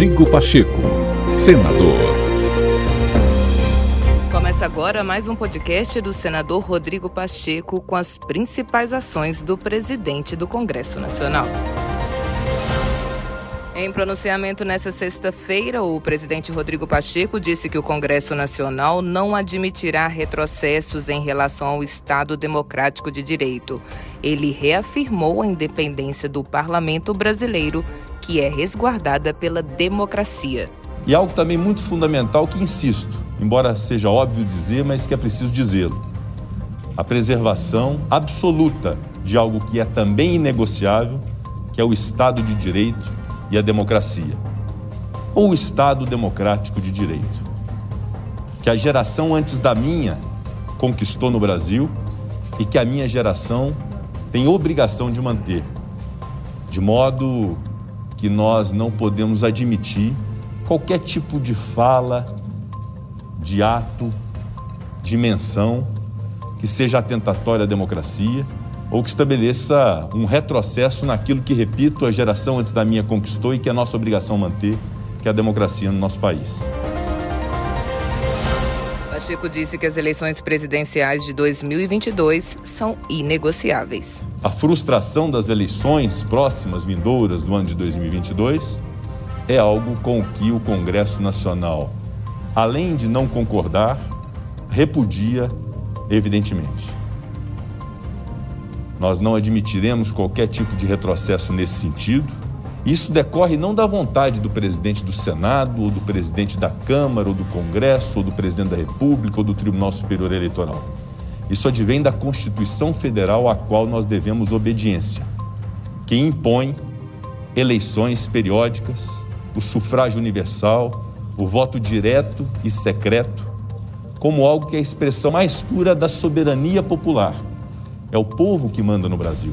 Rodrigo Pacheco, senador. Começa agora mais um podcast do senador Rodrigo Pacheco com as principais ações do presidente do Congresso Nacional. Em pronunciamento nesta sexta-feira, o presidente Rodrigo Pacheco disse que o Congresso Nacional não admitirá retrocessos em relação ao Estado Democrático de Direito. Ele reafirmou a independência do parlamento brasileiro, que é resguardada pela democracia. E algo também muito fundamental que insisto, embora seja óbvio dizer, mas que é preciso dizê-lo: a preservação absoluta de algo que é também inegociável, que é o Estado de Direito e a democracia, ou o Estado democrático de direito, que a geração antes da minha conquistou no Brasil e que a minha geração tem obrigação de manter, de modo que nós não podemos admitir qualquer tipo de fala, de ato, de menção que seja atentatória à democracia ou que estabeleça um retrocesso naquilo que, repito, a geração antes da minha conquistou e que é nossa obrigação manter, que é a democracia no nosso país. Pacheco disse que as eleições presidenciais de 2022 são inegociáveis. A frustração das eleições próximas, vindouras do ano de 2022, é algo com o que o Congresso Nacional, além de não concordar, repudia evidentemente. Nós não admitiremos qualquer tipo de retrocesso nesse sentido. Isso decorre não da vontade do presidente do Senado, ou do presidente da Câmara, ou do Congresso, ou do presidente da República, ou do Tribunal Superior Eleitoral. Isso advém da Constituição Federal à qual nós devemos obediência, que impõe eleições periódicas, o sufrágio universal, o voto direto e secreto, como algo que é a expressão mais pura da soberania popular é o povo que manda no Brasil.